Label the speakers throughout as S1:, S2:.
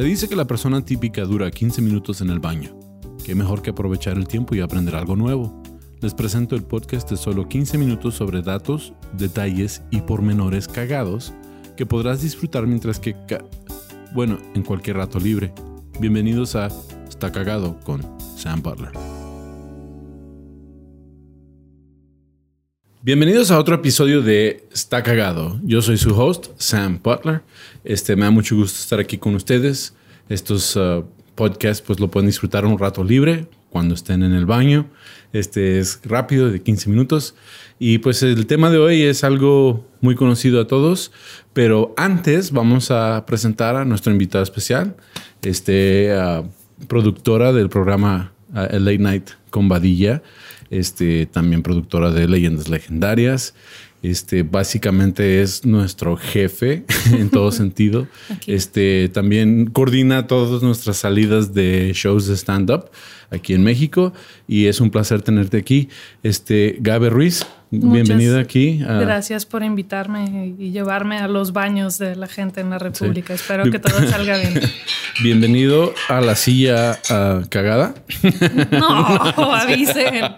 S1: Se dice que la persona típica dura 15 minutos en el baño. Qué mejor que aprovechar el tiempo y aprender algo nuevo. Les presento el podcast de solo 15 minutos sobre datos, detalles y pormenores cagados que podrás disfrutar mientras que... bueno, en cualquier rato libre. Bienvenidos a Está Cagado con Sam Butler. Bienvenidos a otro episodio de Está Cagado. Yo soy su host, Sam Butler. Este, me da mucho gusto estar aquí con ustedes. Estos uh, podcasts pues lo pueden disfrutar un rato libre cuando estén en el baño. Este es rápido, de 15 minutos. Y pues el tema de hoy es algo muy conocido a todos, pero antes vamos a presentar a nuestro invitado especial, este, uh, productora del programa uh, Late Night con Badilla este, también productora de Leyendas Legendarias. Este, básicamente es nuestro jefe en todo sentido. Este, también coordina todas nuestras salidas de shows de stand-up aquí en México y es un placer tenerte aquí. Este, Gabe Ruiz, bienvenida aquí.
S2: Gracias por invitarme y llevarme a los baños de la gente en la República. Espero que todo salga bien.
S1: Bienvenido a la silla uh, cagada.
S2: No, avisen.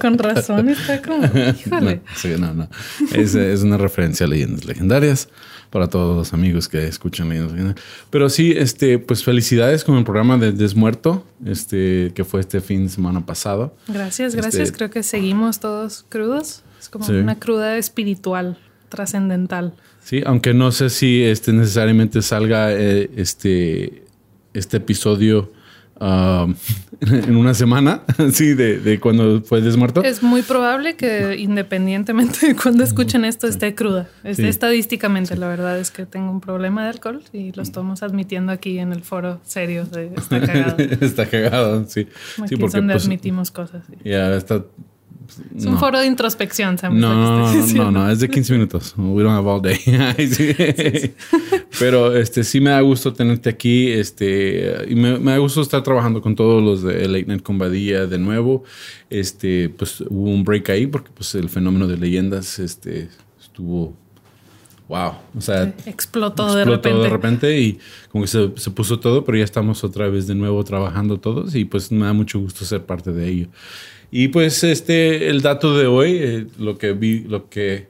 S2: Con razón está como. Híjole.
S1: No, sí, no, no. Es, es, una referencia a leyendas legendarias para todos los amigos que escuchan leyendas legendarias. Pero sí, este, pues felicidades con el programa de Desmuerto, este, que fue este fin de semana pasado.
S2: Gracias, gracias. Este, Creo que seguimos todos crudos. Es como sí. una cruda espiritual, trascendental.
S1: Sí, aunque no sé si este necesariamente salga eh, este, este episodio Uh, en una semana, sí, de, de, cuando fue desmuerto.
S2: Es muy probable que independientemente de cuando escuchen esto esté cruda. Sí. Estadísticamente, sí. la verdad es que tengo un problema de alcohol y lo estamos admitiendo aquí en el foro serio de Está Cagado.
S1: está cagado, sí.
S2: Aquí
S1: sí,
S2: porque, es donde pues, admitimos cosas.
S1: Ya está
S2: es un no. foro de introspección, Sam.
S1: No, no, no, no, es de 15 minutos. We don't have all day. sí. Sí, Pero este, sí me da gusto tenerte aquí. Este, y me, me, da gusto estar trabajando con todos los de Late Night con Badía de nuevo. Este, pues hubo un break ahí porque pues, el fenómeno de leyendas este, estuvo wow. O sea,
S2: explotó, de repente.
S1: de repente y como que se, se, puso todo, pero ya estamos otra vez de nuevo trabajando todos y pues me da mucho gusto ser parte de ello. Y pues este, el dato de hoy, eh, lo que vi, lo que,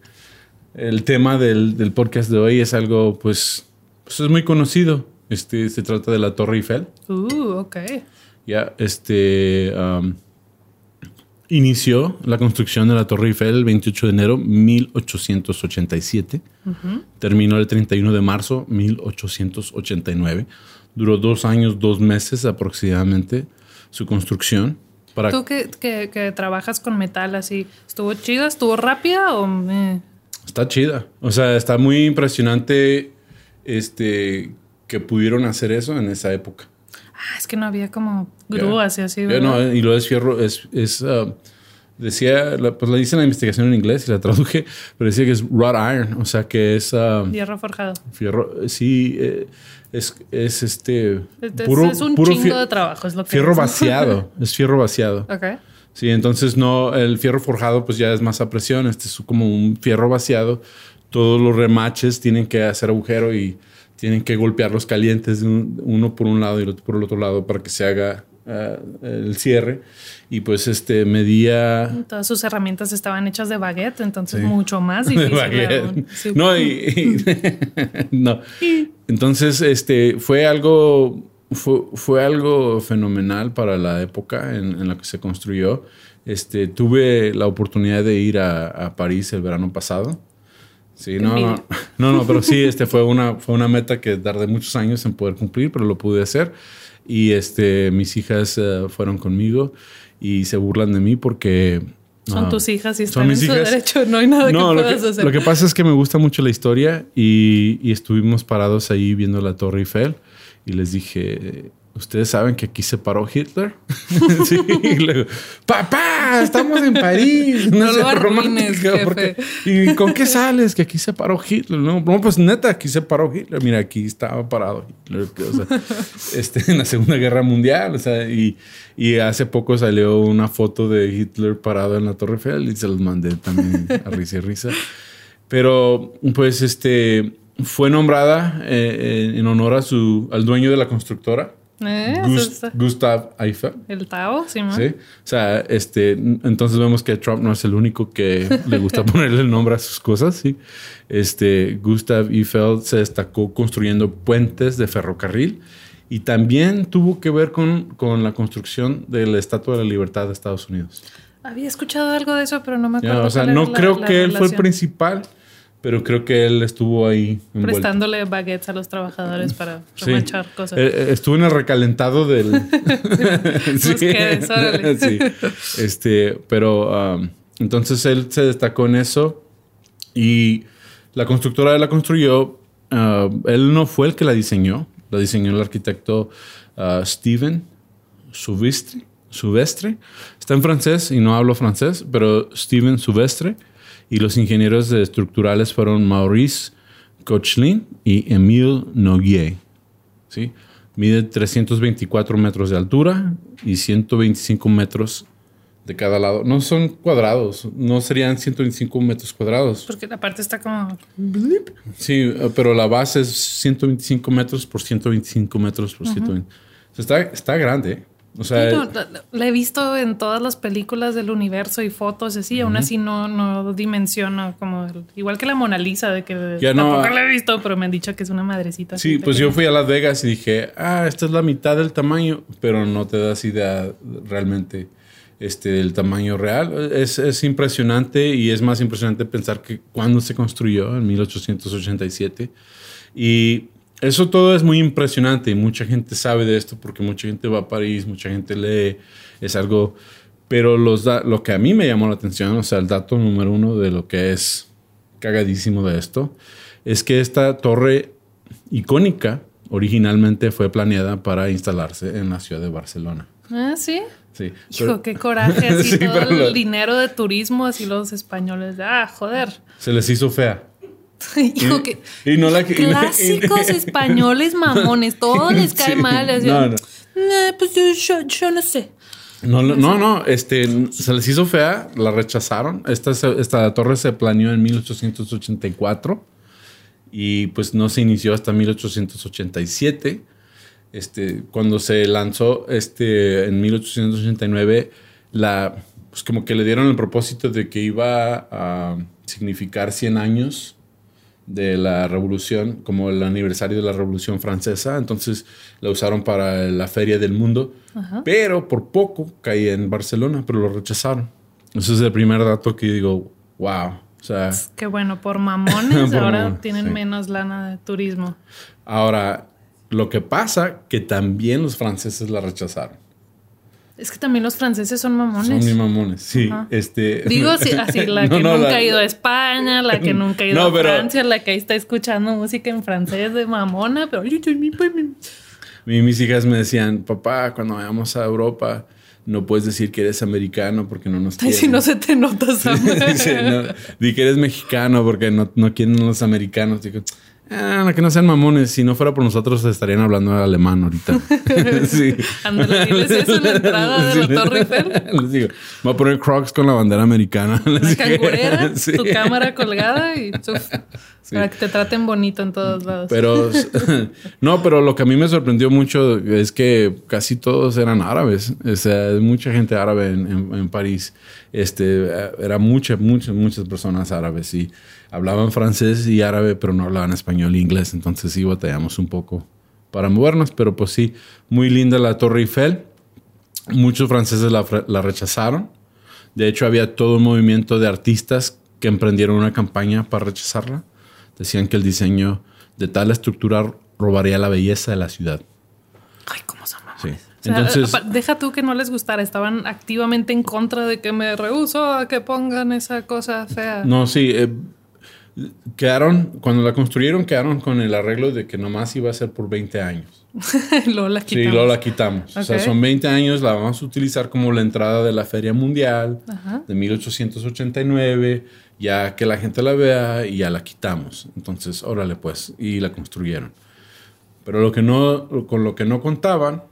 S1: el tema del, del, podcast de hoy es algo pues, pues es muy conocido. Este, se trata de la Torre Eiffel.
S2: Uh, ok.
S1: Ya, este, um, inició la construcción de la Torre Eiffel el 28 de enero de 1887. Uh -huh. Terminó el 31 de marzo 1889. Duró dos años, dos meses aproximadamente su construcción.
S2: Para... ¿Tú que, que, que, trabajas con metal así, estuvo chida? ¿Estuvo rápida o me...
S1: Está chida. O sea, está muy impresionante este, que pudieron hacer eso en esa época.
S2: Ah, es que no había como grúas yeah. y así.
S1: Yeah, no, y lo es fierro, es, es uh, decía, pues le hice la investigación en inglés y la traduje, pero decía que es wrought iron, o sea que es... Uh,
S2: fierro forjado.
S1: Fierro, sí, eh, es, es este...
S2: Entonces, puro, es un puro chingo de trabajo, es lo que
S1: Fierro
S2: es.
S1: vaciado, es fierro vaciado.
S2: Ok.
S1: Sí, entonces no, el fierro forjado pues ya es más a presión, este es como un fierro vaciado, todos los remaches tienen que hacer agujero y tienen que golpear los calientes uno por un lado y el otro por el otro lado para que se haga uh, el cierre. Y pues este medía
S2: todas sus herramientas estaban hechas de baguette entonces sí. mucho más difícil
S1: sí. no y, y no. Entonces este fue algo fue, fue, algo fenomenal para la época en, en, la que se construyó. Este tuve la oportunidad de ir a, a París el verano pasado Sí, no, no, no, no, pero sí, este fue una, fue una meta que tardé muchos años en poder cumplir, pero lo pude hacer. Y este, mis hijas uh, fueron conmigo y se burlan de mí porque...
S2: Son uh, tus hijas y están en su hijas. derecho, no hay nada no, que puedas
S1: que,
S2: hacer.
S1: Lo que pasa es que me gusta mucho la historia y, y estuvimos parados ahí viendo la Torre Eiffel y les dije, ¿Ustedes saben que aquí se paró Hitler? sí, y luego, papá, estamos en París.
S2: No, no lo arruines, jefe.
S1: ¿Y con qué sales? Que aquí se paró Hitler. No, no, pues neta, aquí se paró Hitler. Mira, aquí estaba parado Hitler. O sea, este, en la Segunda Guerra Mundial. O sea, y, y, hace poco salió una foto de Hitler parado en la Torre Eiffel y se los mandé también a risa y risa. Pero, pues, este fue nombrada eh, en honor a su, al dueño de la constructora.
S2: Eh,
S1: Gust- Gustav Eiffel.
S2: El Tao, sí, ¿no?
S1: ¿sí? O sea, este, entonces vemos que Trump no es el único que le gusta ponerle el nombre a sus cosas, ¿sí? Este, Gustav Eiffel se destacó construyendo puentes de ferrocarril y también tuvo que ver con, con la construcción de la Estatua de la Libertad de Estados Unidos.
S2: Había escuchado algo de eso, pero no me
S1: Ya,
S2: acuerdo.
S1: o sea, no
S2: la-
S1: creo
S2: la
S1: que él fue el principal, pero creo que él estuvo ahí envuelto.
S2: Prestándole baguettes a los trabajadores para
S1: Sí.
S2: remachar cosas.
S1: Eh, eh, estuvo en el recalentado del. Sí. Este, pero um, entonces él se destacó en eso y la constructora la construyó. uh, él no fue el que la diseñó, la diseñó el arquitecto uh, Steven. Subestre. Está en francés y no hablo francés, pero Steven Subestre. Y los ingenieros estructurales fueron Maurice Cochlin y Emile Noguier. ¿sí? Mide 324 metros de altura y 125 metros de cada lado. No son cuadrados, no serían 125 metros cuadrados.
S2: Porque la parte está como.
S1: Sí, eh, pero la base es 125 metros por 125 metros por 120. O sea, está, está grande. O sea,
S2: Sí, no, la, he visto en todas las películas del universo y fotos y así, aún así no, no dimensiono como el- igual que la Mona Lisa de que
S1: Ya no,
S2: tampoco
S1: ah.
S2: la he visto, pero me han dicho que es una madrecita.
S1: Sí, pues yo fui a Las Vegas y dije, ah, esta es la mitad del tamaño, pero no te das idea realmente este, del tamaño real. Es, es impresionante y es más impresionante pensar que cuando se construyó, en 1887. Y eso todo es muy impresionante y mucha gente sabe de esto porque mucha gente va a París, mucha gente lee, es algo... Pero los da- lo que a mí me llamó la atención, o sea, el dato número uno de lo que es cagadísimo de esto, es que esta torre icónica originalmente fue planeada para instalarse en la ciudad de Barcelona.
S2: Ah, sí.
S1: Sí.
S2: Hijo,
S1: Pero
S2: qué coraje, así
S1: Sí,
S2: todo el
S1: lo-
S2: dinero de turismo, así los españoles, ah, joder.
S1: se les hizo fea.
S2: Hijo, que
S1: Y no la
S2: clásicos españoles mamones, todo les cae
S1: Sí.
S2: mal. así,
S1: No, no.
S2: "Nah, pues yo, no sé.
S1: No, no, no, no, este, se les hizo fea, la rechazaron. Esta, esta torre se planeó en 1884 y pues no se inició hasta 1887. Este, cuando se lanzó este, en 1889, la, pues como que le dieron el propósito de que iba a significar 100 años de la revolución, como el aniversario de la revolución francesa. Entonces la usaron para la feria del mundo,
S2: Ajá.
S1: pero por poco caía en Barcelona, pero lo rechazaron. Ese es el primer dato que digo, wow. O sea,
S2: Qué bueno, por mamones
S1: Por
S2: ahora
S1: mamón,
S2: tienen
S1: sí.
S2: menos lana de turismo.
S1: ahora lo que pasa que también los franceses la rechazaron.
S2: Es que también los franceses son
S1: Son
S2: mamones.
S1: muy mamones, sí.
S2: Ajá.
S1: Este,
S2: Digo, sí, así, la
S1: No,
S2: que
S1: no,
S2: nunca
S1: la-
S2: ha ido a España, la que nunca ha ido
S1: No,
S2: a
S1: pero-
S2: Francia, la que ahí está escuchando música en francés de mamona, pero "Ay, ay, mi- mi-
S1: Mi- mis hijas me decían, papá, cuando vayamos a Europa, no puedes decir que eres americano porque no nos
S2: Ay,
S1: quieren.
S2: si no se te nota, Sam.
S1: Dice, no, di que eres mexicano porque no, no quieren los americanos. Digo, ah, que no sean mamones. Si no fuera por nosotros, estarían hablando alemán ahorita. sí.
S2: Ándale, diles eso en la entrada de la. Torre Eiffel.
S1: Les digo, voy a poner crocs con la bandera americana.
S2: Una cangurera,
S1: Sí.
S2: tu cámara colgada y uf,
S1: Sí.
S2: para que te traten bonito en todos lados.
S1: Pero no, pero lo que a mí me sorprendió mucho es que casi todos eran árabes. O sea, mucha gente árabe en, en- en París. Este, era muchas, muchas, muchas personas árabes y hablaban francés y árabe, pero no hablaban español e inglés. Entonces sí batallamos un poco para movernos, pero pues sí, muy linda la Torre Eiffel. Muchos franceses la, la rechazaron. De hecho, había todo un movimiento de artistas que emprendieron una campaña para rechazarla. Decían que el diseño de tal estructura robaría la belleza de la ciudad.
S2: Ay, cómo son mamones.
S1: Sí.
S2: O sea,
S1: Entonces,
S2: deja tú que no les gustara, estaban activamente en contra de que me rehuso a que pongan esa cosa fea.
S1: no, sí. eh, quedaron, cuando la construyeron, quedaron con el arreglo de que nomás iba a ser por 20 años.
S2: luego la
S1: Sí,
S2: quitamos.
S1: luego la quitamos. O sea, son 20 años, la vamos a utilizar como la entrada de la Feria Mundial
S2: Ajá.
S1: de 1889, ya que la gente la vea y ya la quitamos. Entonces, órale pues, y la construyeron. Pero lo que no, con lo que no contaban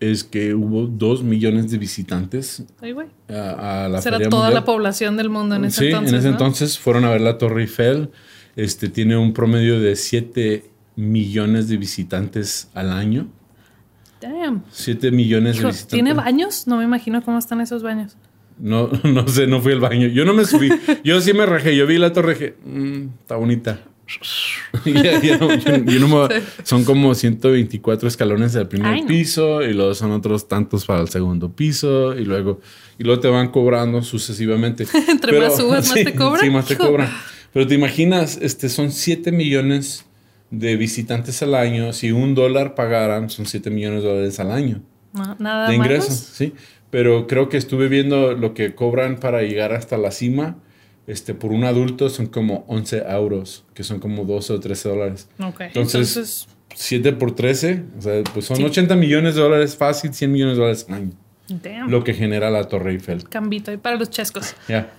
S1: es que hubo dos millones de visitantes
S2: Ay,
S1: a, a la
S2: Será
S1: Feria
S2: toda
S1: Mundial.
S2: la población del mundo en ese
S1: sí,
S2: entonces.
S1: en ese
S2: ¿no?
S1: entonces fueron a ver la Torre Eiffel. Este tiene un promedio de 7 millones de visitantes al año.
S2: Damn.
S1: 7 millones de visitantes.
S2: ¿Tiene baños? No me imagino cómo están esos baños.
S1: No, no sé, no fui al baño. Yo no me subí. Yo sí me rajé. Yo vi la torre y dije, "Mm, está bonita. Son como 124 escalones del primer
S2: Ay, no.
S1: piso y luego son otros tantos para el segundo piso y luego y luego te van cobrando sucesivamente.
S2: Entre más subas, más te cobran.
S1: Sí, más te
S2: Hijo.
S1: cobran. Pero te imaginas, este, son 7 millones de visitantes al año. Si un dólar pagaran, son 7 millones de dólares al año
S2: No, nada
S1: de ingresos, sí. Pero creo que estuve viendo lo que cobran para llegar hasta la cima. Este, por un adulto son como 11 euros, que son como 12 o 13 dólares.
S2: Ok.
S1: Entonces-
S2: Entonces,
S1: 7 por 13, o sea, pues son
S2: Sí.
S1: 80 millones de dólares fácil, 100 millones de dólares al año.
S2: damn.
S1: Lo que genera la Torre Eiffel.
S2: Cambito ahí para los chescos.
S1: Ya.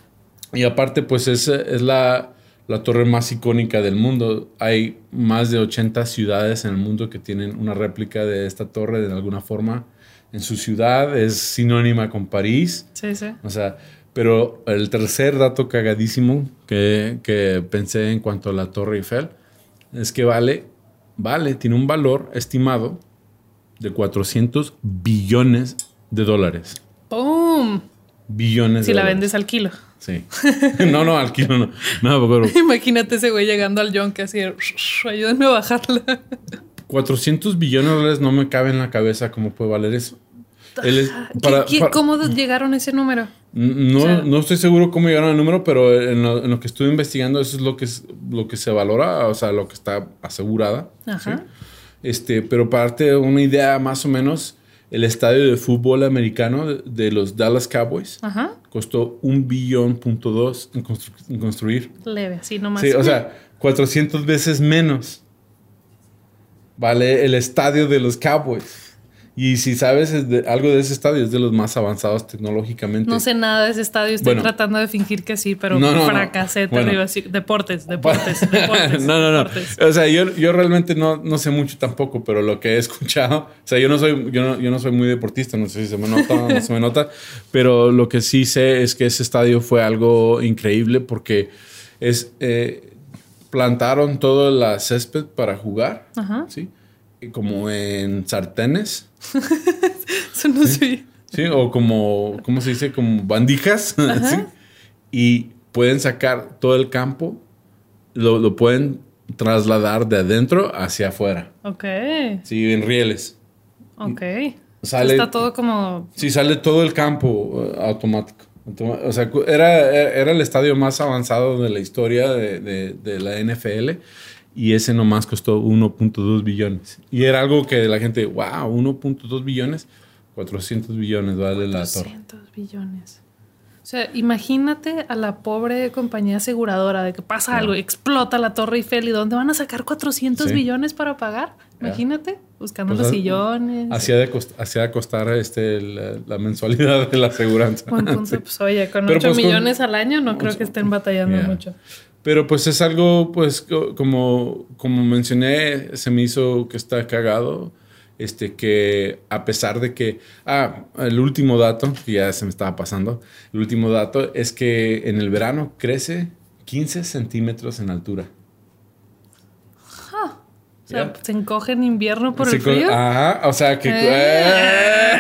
S1: Y aparte, pues es, es la, la torre más icónica del mundo. Hay más de 80 ciudades en el mundo que tienen una réplica de esta torre de alguna forma en su ciudad. Es sinónima con París.
S2: Sí, sí.
S1: O sea, pero el tercer dato cagadísimo que, que pensé en cuanto a la Torre Eiffel es que vale, vale, tiene un valor estimado de 400 billones de dólares.
S2: ¡Boom!
S1: Billones
S2: Si
S1: de
S2: la
S1: dólares.
S2: vendes al kilo.
S1: Sí. no, no, al kilo no. No, pero
S2: Imagínate ese güey llegando al yonke así, ayúdenme a bajarla.
S1: 400 billones de dólares no me cabe en la cabeza cómo puede valer eso. Es-
S2: ¿Qué-
S1: para-
S2: qué-
S1: para-
S2: ¿Cómo llegaron a ese número?
S1: No,
S2: O sea-
S1: no estoy seguro cómo llegaron al número, pero en lo, en lo que estuve investigando, eso es lo que, es, lo que se valora, o sea, lo que está asegurada.
S2: Ajá.
S1: ¿sí? Este, pero para darte una idea más o menos, el estadio de fútbol americano de, de los Dallas Cowboys
S2: Ajá.
S1: costó un billón punto dos en, constru- en construir.
S2: Leve, así nomás.
S1: Sí, o sea, 400 veces menos vale el estadio de los Cowboys. Y si sabes es de- algo de ese estadio, es de los más avanzados tecnológicamente.
S2: No sé nada de ese estadio, estoy
S1: Bueno.
S2: tratando de fingir que sí, pero
S1: No, no, no.
S2: fracasé
S1: Bueno.
S2: terrible. así. Deportes, deportes, deportes.
S1: no, no, no.
S2: deportes.
S1: O sea, yo, yo realmente no, no sé mucho tampoco, pero lo que he escuchado, o sea, yo no soy, yo no, yo no soy muy deportista, no sé si se me nota o no se me nota, pero lo que sí sé es que ese estadio fue algo increíble porque es eh, plantaron todo la césped para jugar,
S2: Ajá.
S1: ¿sí? Como en sartenes,
S2: Eso no sé.
S1: ¿sí? O como, ¿cómo se dice? Como bandijas, ¿sí? Y pueden sacar todo el campo, lo, lo pueden trasladar de adentro hacia afuera,
S2: Ok,
S1: ¿sí? En rieles.
S2: ok.
S1: Sale,
S2: Está todo como...
S1: sí, sale todo el campo eh, automático. O sea, era, era el estadio más avanzado de la historia de, de- de la NFL y ese nomás costó 1.2 billones. Y era algo que la gente, wow, 1.2 billones, 400 billones vale la torre.
S2: 200 billones. O sea, imagínate a la pobre compañía aseguradora de que pasa algo, explota la Torre Eiffel y ¿dónde van a sacar 400
S1: Sí.
S2: billones para pagar? Imagínate, buscando
S1: Pues,
S2: los sillones.
S1: Hacía de, cost- de costar este, la, la mensualidad de la aseguranza.
S2: Punto.
S1: Sí.
S2: Pues oye, con
S1: Pero,
S2: 8
S1: pues, con-
S2: millones al año no creo que estén batallando
S1: Yeah.
S2: mucho.
S1: Pero pues es algo, pues co- como, como mencioné, se me hizo que está cagado. Este que a pesar de que... Ah, el último dato, que ya se me estaba pasando. El último dato es que en el verano crece 15 centímetros en altura.
S2: Sea, se encoge en invierno por
S1: Se
S2: el frío.
S1: Ajá, o sea que...
S2: Eh.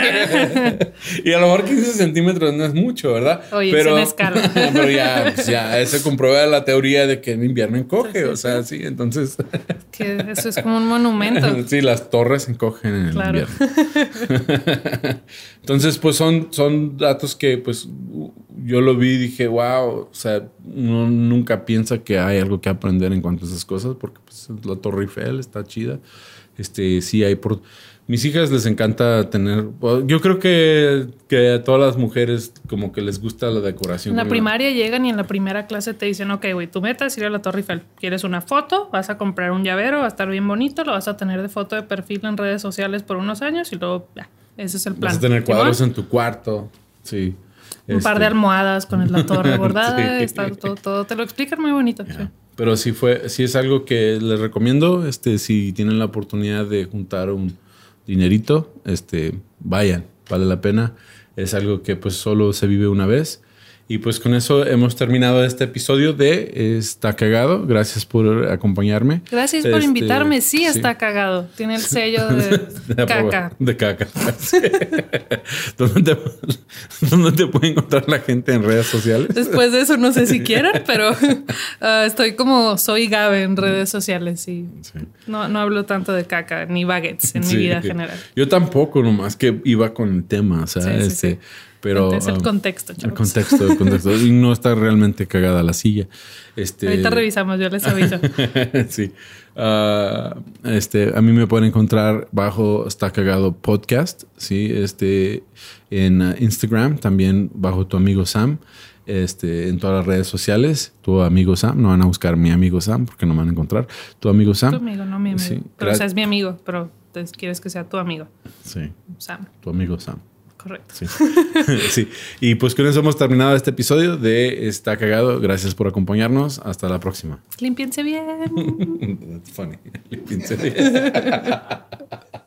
S1: y a lo mejor 15 centímetros no es mucho, ¿verdad?
S2: Oye, es en escala.
S1: pero ya, pues, ya se comprueba la teoría de que en invierno encoge, o sea, sí, entonces...
S2: Que eso es como un monumento.
S1: Sí, las torres encogen en el invierno. Entonces, pues son, son datos que pues yo lo vi y dije, wow, o sea, uno nunca piensa que hay algo que aprender en cuanto a esas cosas, porque pues, la Torre Eiffel está chida. Este, sí hay por... Mis hijas les encanta tener... Yo creo que, que a todas las mujeres como que les gusta la decoración.
S2: En la primaria llegan y en la primera clase te dicen, ok, güey, tu meta es ir a la Torre Eiffel. ¿Quieres una foto? Vas a comprar un llavero, va a estar bien bonito, lo vas a tener de foto de perfil en redes sociales por unos años y luego, ya, ese es el plan.
S1: Vas a tener cuadros en tu cuarto. Sí.
S2: Un par
S1: Este,
S2: de almohadas con la torre bordada,
S1: Sí.
S2: está todo, todo, te lo explican muy bonito. sí.
S1: Pero sí fue, sí es algo que les recomiendo. Este, si tienen la oportunidad de juntar un dinerito, este, vayan, vale la pena. Es algo que pues solo se vive una vez. Y pues con eso hemos terminado este episodio de Está cagado. Gracias por acompañarme.
S2: Gracias por
S1: Este,
S2: invitarme. Sí,
S1: sí.
S2: está cagado. Tiene el sello de,
S1: De
S2: caca.
S1: De caca. ¿Dónde, te, ¿Dónde te puede encontrar la gente en redes sociales?
S2: Después de eso no sé si quieran, pero ah, estoy como soy Gabe en redes sociales y
S1: Sí.
S2: no, no hablo tanto de caca ni baguettes en
S1: Sí.
S2: mi vida general.
S1: Yo tampoco, nomás que iba con el tema, o sea, este. Pero
S2: Es el
S1: um,
S2: contexto,
S1: el
S2: chavos.
S1: contexto, el contexto. y no está realmente cagada la silla. Este,
S2: Ahorita revisamos, yo les aviso.
S1: sí. Ah, este, a mí me pueden encontrar bajo Está Cagado Podcast, sí, este, en ah, Instagram, también bajo tu amigo Sam, este, en todas las redes sociales, tu amigo Sam, no van a buscar mi amigo Sam porque no me van a encontrar, tu amigo Sam.
S2: Tu amigo, no mi amigo.
S1: Sí,
S2: pero o sea, es mi amigo, pero entonces quieres que sea tu amigo.
S1: Sí,
S2: Sam,
S1: tu amigo Sam.
S2: Correcto.
S1: Sí. sí. Y pues con eso hemos terminado este episodio de Está Cagado. Gracias por acompañarnos. Hasta la próxima.
S2: Límpiense bien.
S1: That's funny.